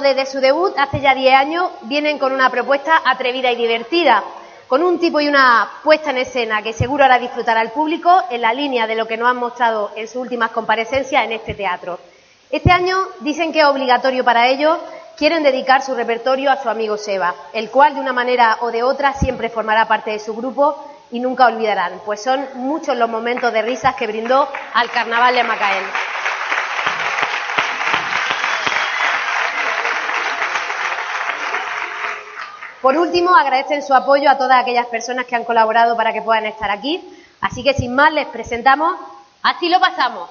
desde su debut hace ya 10 años vienen con una propuesta atrevida y divertida, con un tipo y una puesta en escena que seguro hará disfrutar al público en la línea de lo que nos han mostrado en sus últimas comparecencias en este teatro. Este año dicen que es obligatorio para ellos, quieren dedicar su repertorio a su amigo Seba, el cual de una manera o de otra siempre formará parte de su grupo y nunca olvidarán, pues son muchos los momentos de risas que brindó al carnaval de Macael. Por último, agradecen su apoyo a todas aquellas personas que han colaborado para que puedan estar aquí. Así que sin más les presentamos Así lo pasamos.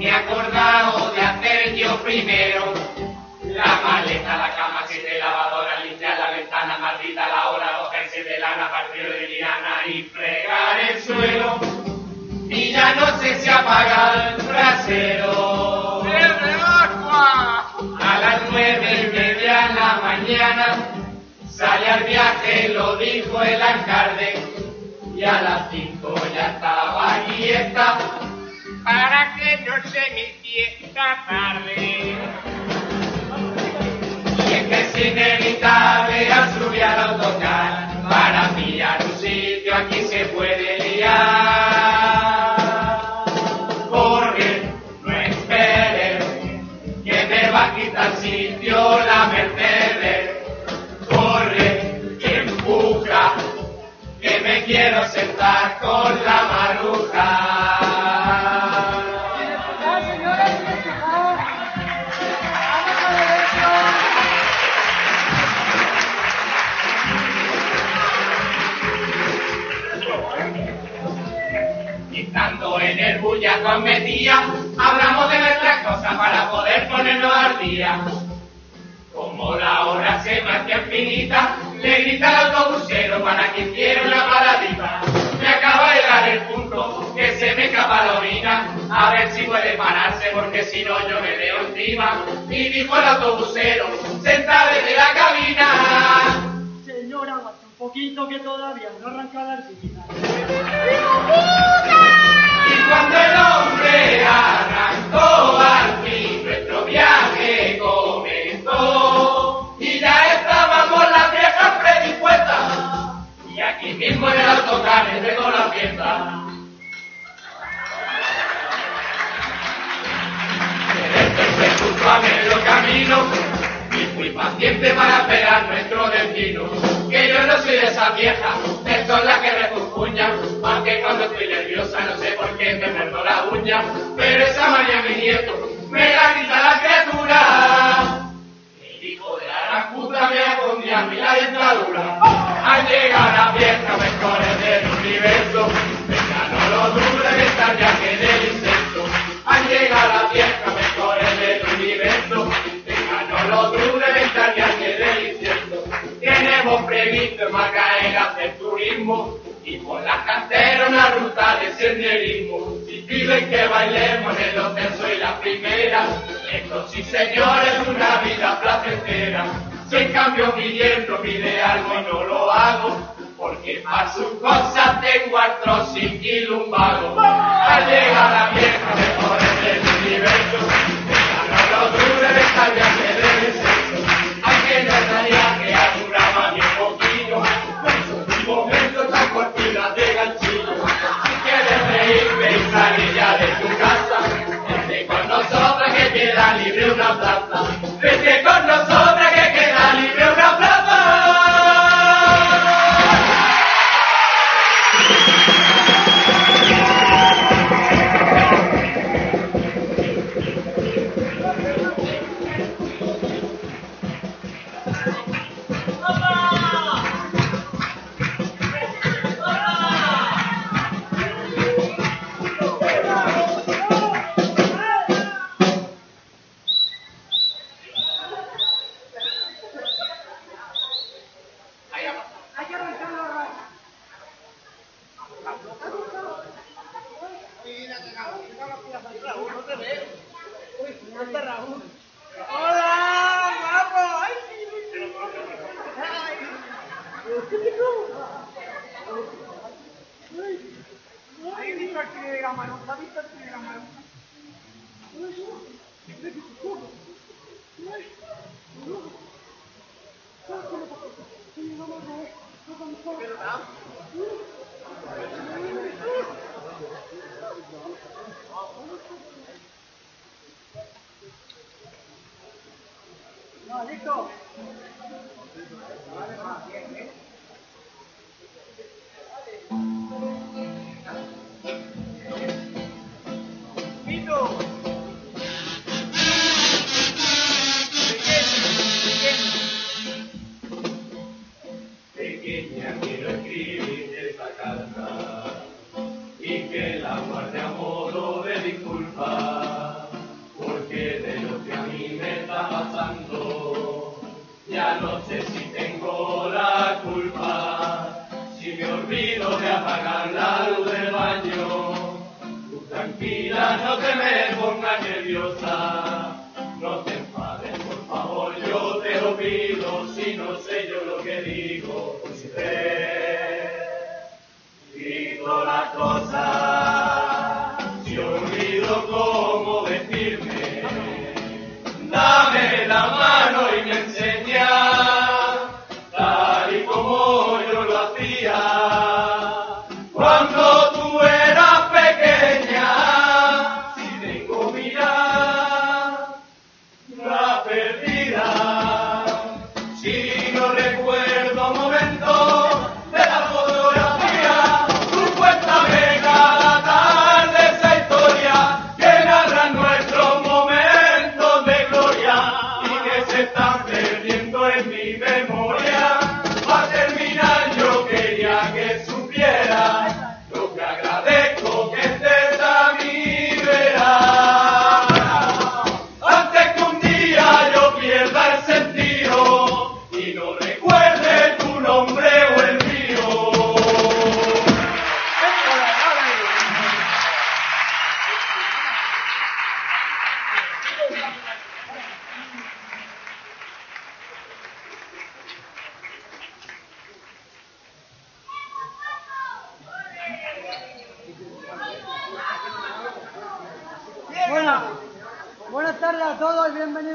me he acordado de hacer yo primero la maleta, la cama, siete lavadoras, limpiar la ventana, maldita la hora, dos meses de lana, partido de lana y fregar el suelo. Y ya no sé si apagar el trasero. A las nueve y media de la mañana sale al viaje, lo dijo el alcalde, y a las cinco ya estaba aquí está para que no se me hiciera tarde. Y es que es inevitable al subir al autocar, para pillar un sitio aquí se puede liar. Corre, no esperes, que me va a quitar sitio la Mercedes. Corre, empuja, que me quiero sentar con la cometía, hablamos de nuestras cosas para poder ponernos al día. Como la hora se me hacía infinita, le grita al autobusero para que hiciera una paradita. Me acaba de dar el punto, que se me escapa la orina, a ver si puede pararse porque si no yo me veo encima. Y dijo el autobusero, sentado desde la cabina. Señora, un poquito que todavía no arranca la ardilla. piden que bailemos el ostenso y la primera. Esto sí, señor, es una vida placentera. Si en cambio mi yerno pide algo y no lo hago, porque para sus cosas tengo artrosis y lumbago. Al llegar a la vieja me pone el universo, me lo duro de cambiarme de deseo. A quien no que aduraba mi poquillo, en su momento tan cortina de ganchillo. Si quieres reírme y salir, queda libre una plaza,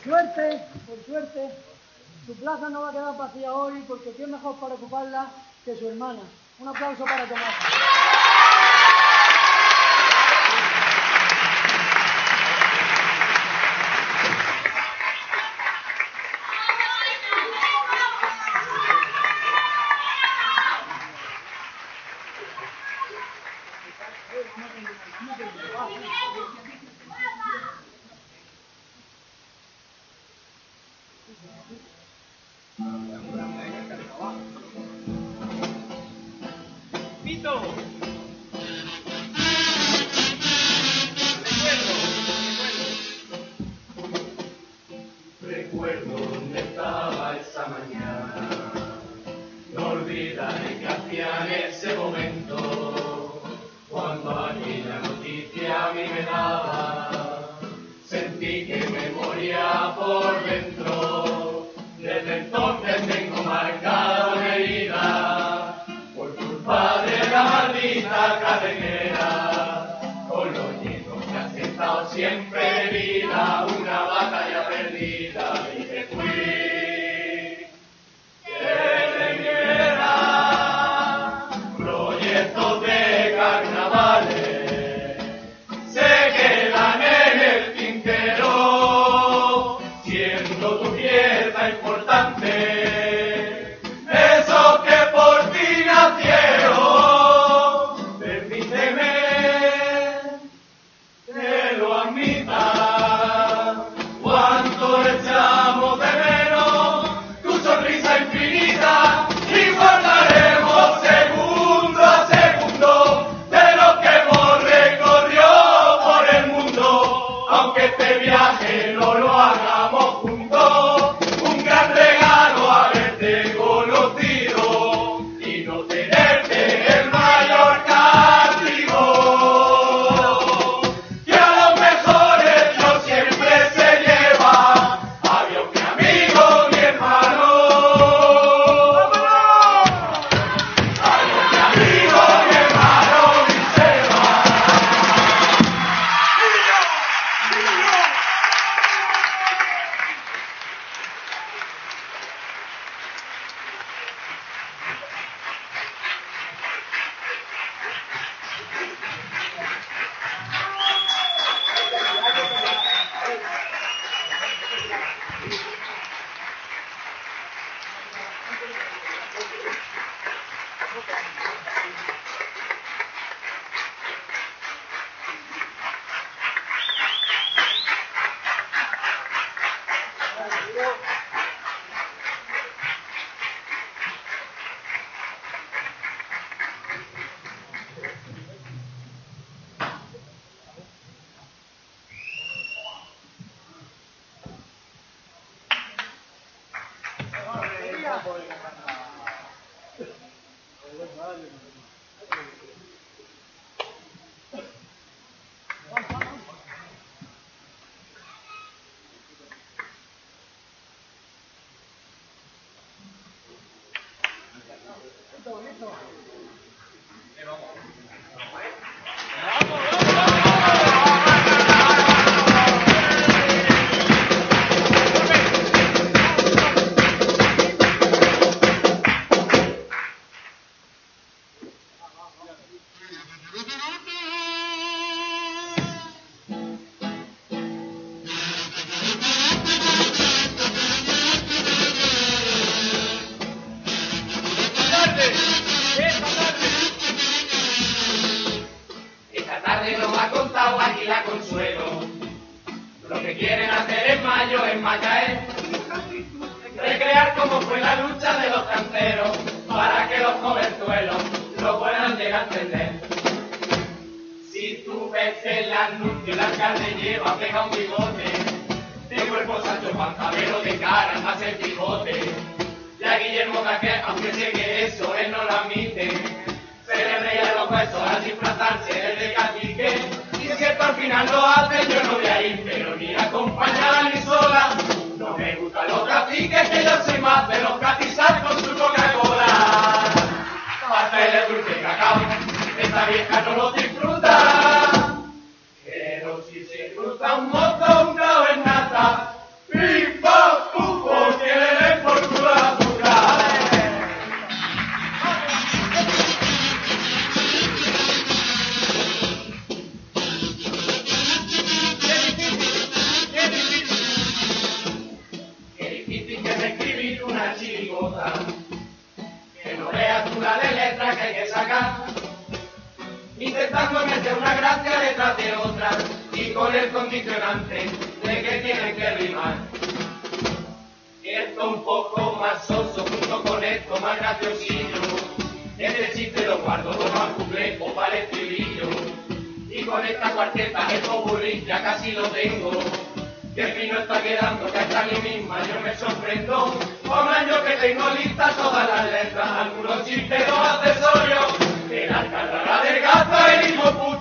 Por suerte, por suerte, su plaza no va a quedar vacía hoy porque quién mejor para ocuparla que su hermana. Un aplauso para Tomás. Yeah. Esta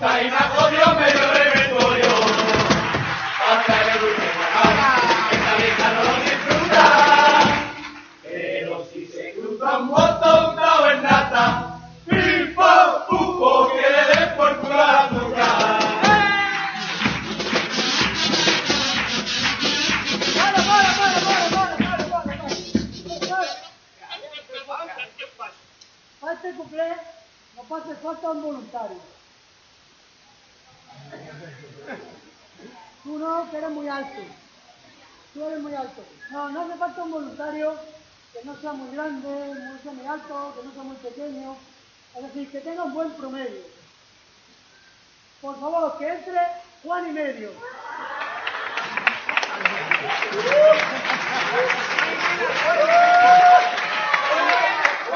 el buen promedio. Por favor, que entre Juan y medio.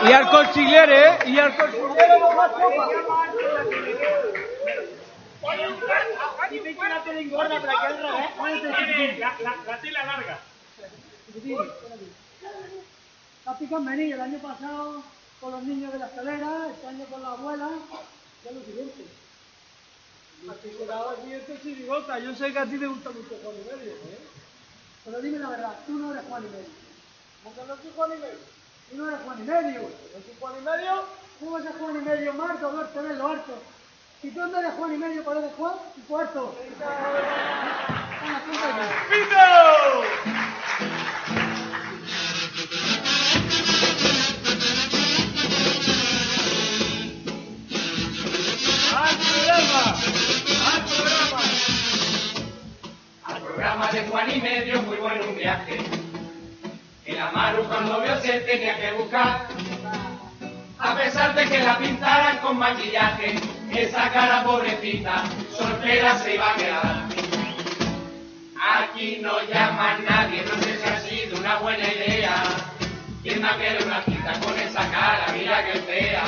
Y al consigliere, ¿eh? Y al consigliere. La tela larga. Capitán Mení, el año pasado con los niños de la escalera, este año con la abuela, ya lo siguiente. Aquí este chirigota. Yo sé que a ti te gusta mucho Juan y medio, ¿eh? Pero dime la verdad, tú no eres Juan y medio. ¿Cómo no soy Juan y medio? Tú no eres Juan y medio. ¿No soy Juan y medio? ¿Cómo vas a Juan y medio, Marco, Duarte, ven lo harto? Si tú no eres Juan y medio, ¿cuál eres Juan? Y cuarto. ¡Pito! De Juan y medio muy bueno un viaje. El Amaru cuando vio se tenía que buscar. A pesar de que la pintaran con maquillaje, esa cara pobrecita, soltera se iba a quedar. Aquí no llama nadie, no sé si ha sido una buena idea. ¿Quién va a querer una cita con esa cara? Mira que fea.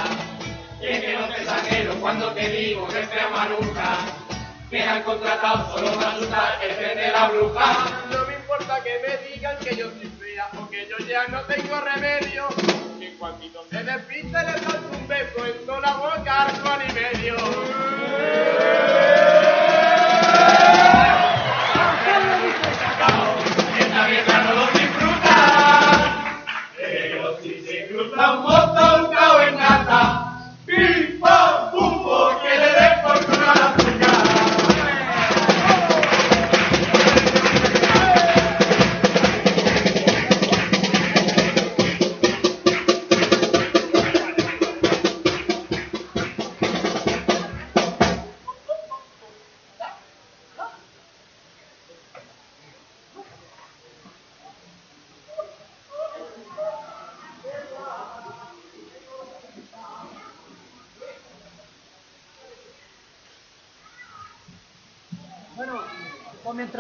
Y es que no te cuando te digo que este amaruja me han contratado solo para asustar el tren de la bruja. No me importa que me digan que yo soy fea o que yo ya no tengo remedio. Que en cuantito se despiste le salto un beso en toda la boca al Juan y medio. Esta vieja no lo disfruta. Pero si se cruza un botón cao en nata,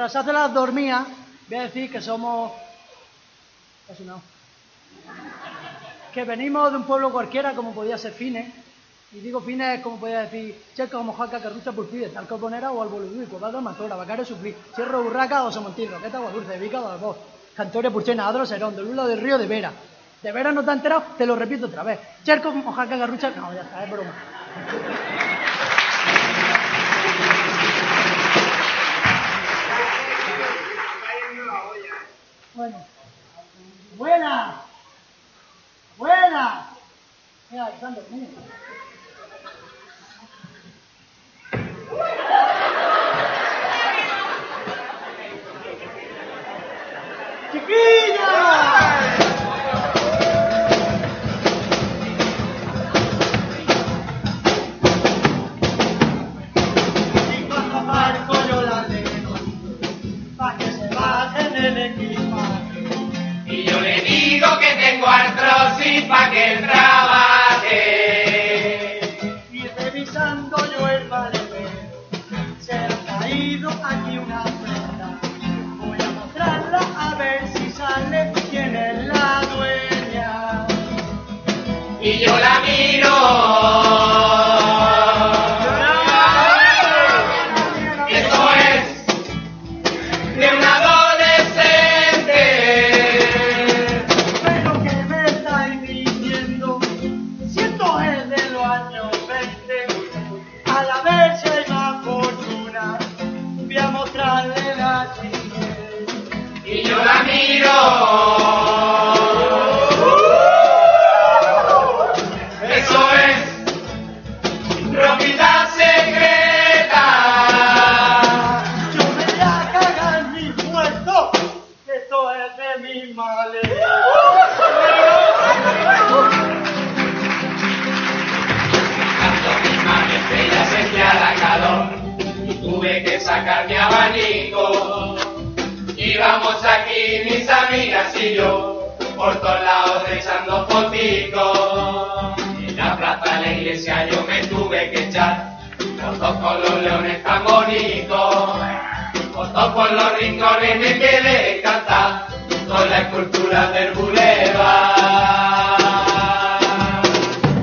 mientras se hace las dormidas, voy a decir que somos... Casi no. Que venimos de un pueblo cualquiera, como podía ser Fines. Y digo Fines como podía decir Checa, Mojaca, Carrucha, Pulpide, Talcoponera o Alboludui, Pobado, Matora, Bacare, Sufrí, Cierro, Urraca, Osomontín, Roqueta, Guadulce, Vica, Balbós, Cantoria, Purchena, Adro, Serón, de Lula del Río, de Vera. ¿De Vera no te has enterado? Te lo repito otra vez. Cherco, Mojaca, Garrucha... No, ya está, es broma. Iglesia yo me tuve que echar fotos con los leones tan bonitos. Fotos por los rincones me quedé encantar con la escultura del bulevar.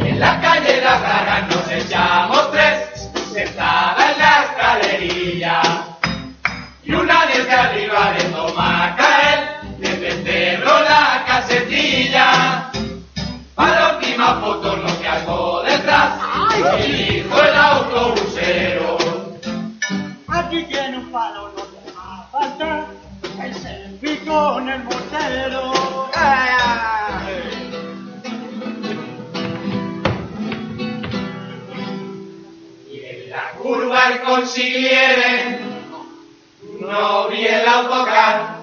En la calle Las Bragas nos echamos tres, sentada en la escalerilla. Y una desde arriba le toma a caer, desde el cerro la casetilla. Para última foto no dijo el autobusero. Aquí tiene un palo, no te va a faltar. El selfie con el mortero. Y en la curva el consiguieren, no vi el autocar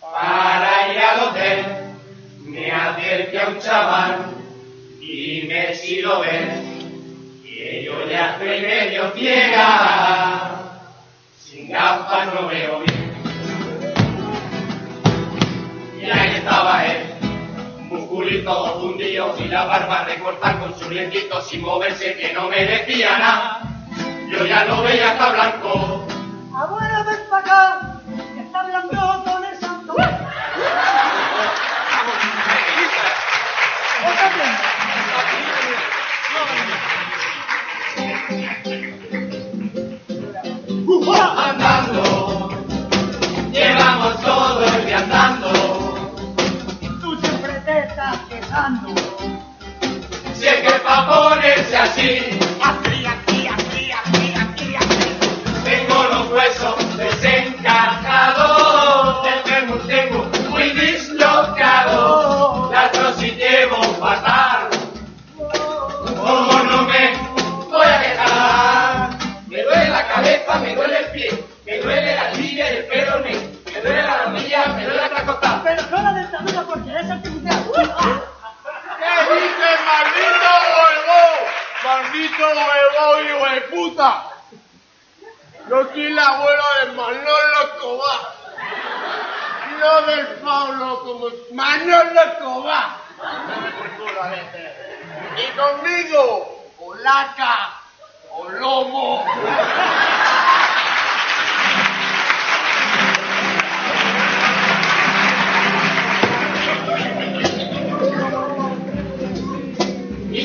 para ir al hotel. Me acerqué a un chaval y me si lo ves, que yo ya estoy medio ciega, sin gafas no veo bien. Y ahí estaba él, musculito fundido y la barba recortada con sus lentitos sin moverse que no me decía nada. Yo ya lo veía hasta blanco. Abuela, ven para acá, que está hablando con el santo. Quejando. Si es que pa' ponerse Así, Maldito huevón, hijo de puta. Yo soy el abuelo de Manolo Escobar. No del Pablo como Manolo Escobar. Y conmigo, Olaca, o Lomo.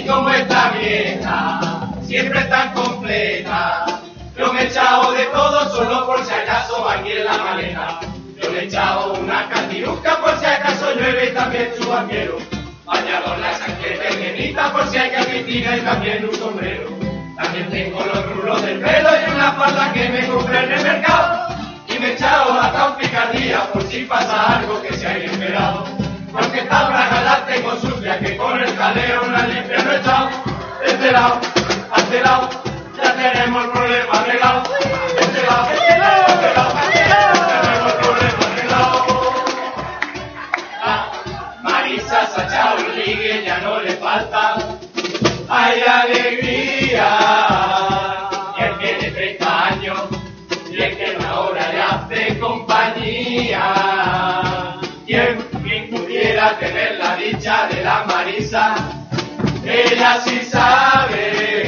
Como esta vieja, siempre tan completa, yo me he echado de todo solo por si acaso aquí en la maleta. Yo le he echado una catiruca por si acaso llueve y también su vaquero. Bañador la sangre pequeñita por si hay que y también un sombrero. También tengo los rulos del pelo y una falda que me compré en el mercado. Y me he echado hasta un picardía por si pasa algo que se haya esperado. Porque esta braga la tengo sucia que con el jaleo una limpia no echado. Este lado, este lado, ya tenemos el problema arreglado. De este lado, este lado, este lado, ya tenemos el problema arreglado. Ah, Marisa se ha echado un ligue, ya no le falta. ¡Hay alegría! Dicha de la Marisa, ella sí sabe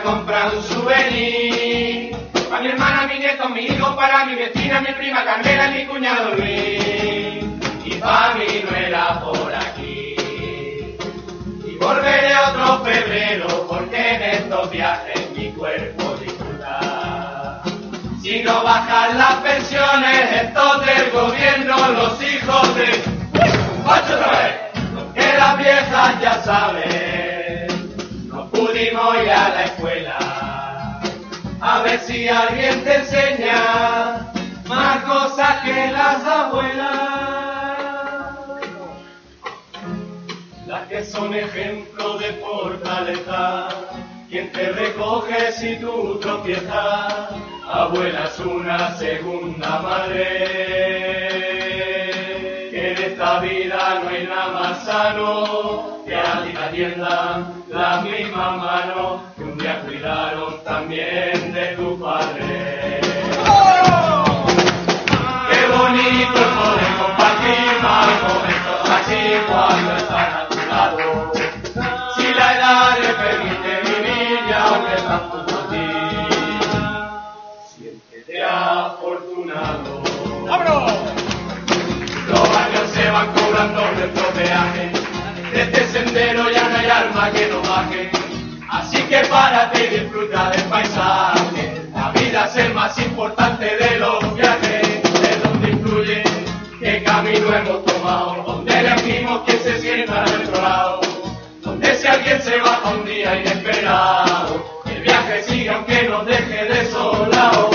quería comprar un souvenir. Para mi hermana, mi nieto, mi hijo, para mi vecina, mi prima Carmela mi cuñado Luis. Y para mí no era por aquí. Y volveré otro febrero porque en estos viajes mi cuerpo disfruta. Si no bajan las pensiones, estos del gobierno, los hijos de... ¡Ocho otra vez! Que las viejas ya saben, ir a la escuela. A ver si alguien te enseña más cosas que las abuelas. Las que son ejemplo de fortaleza, quien te recoge si tú tropiezas. Abuela es una segunda madre. Que en esta vida no hay nada más sano que a ti te atiendan las mismas manos que un día cuidaron también de tu padre. Qué bonito es poder compartir más momentos así cuando están a tu lado. Que párate y disfruta del paisaje. La vida es el más importante de los viajes. De donde influye qué camino hemos tomado. Donde elegimos quién se sienta a nuestro lado. Donde si alguien se baja un día inesperado. El viaje sigue aunque nos deje desolado.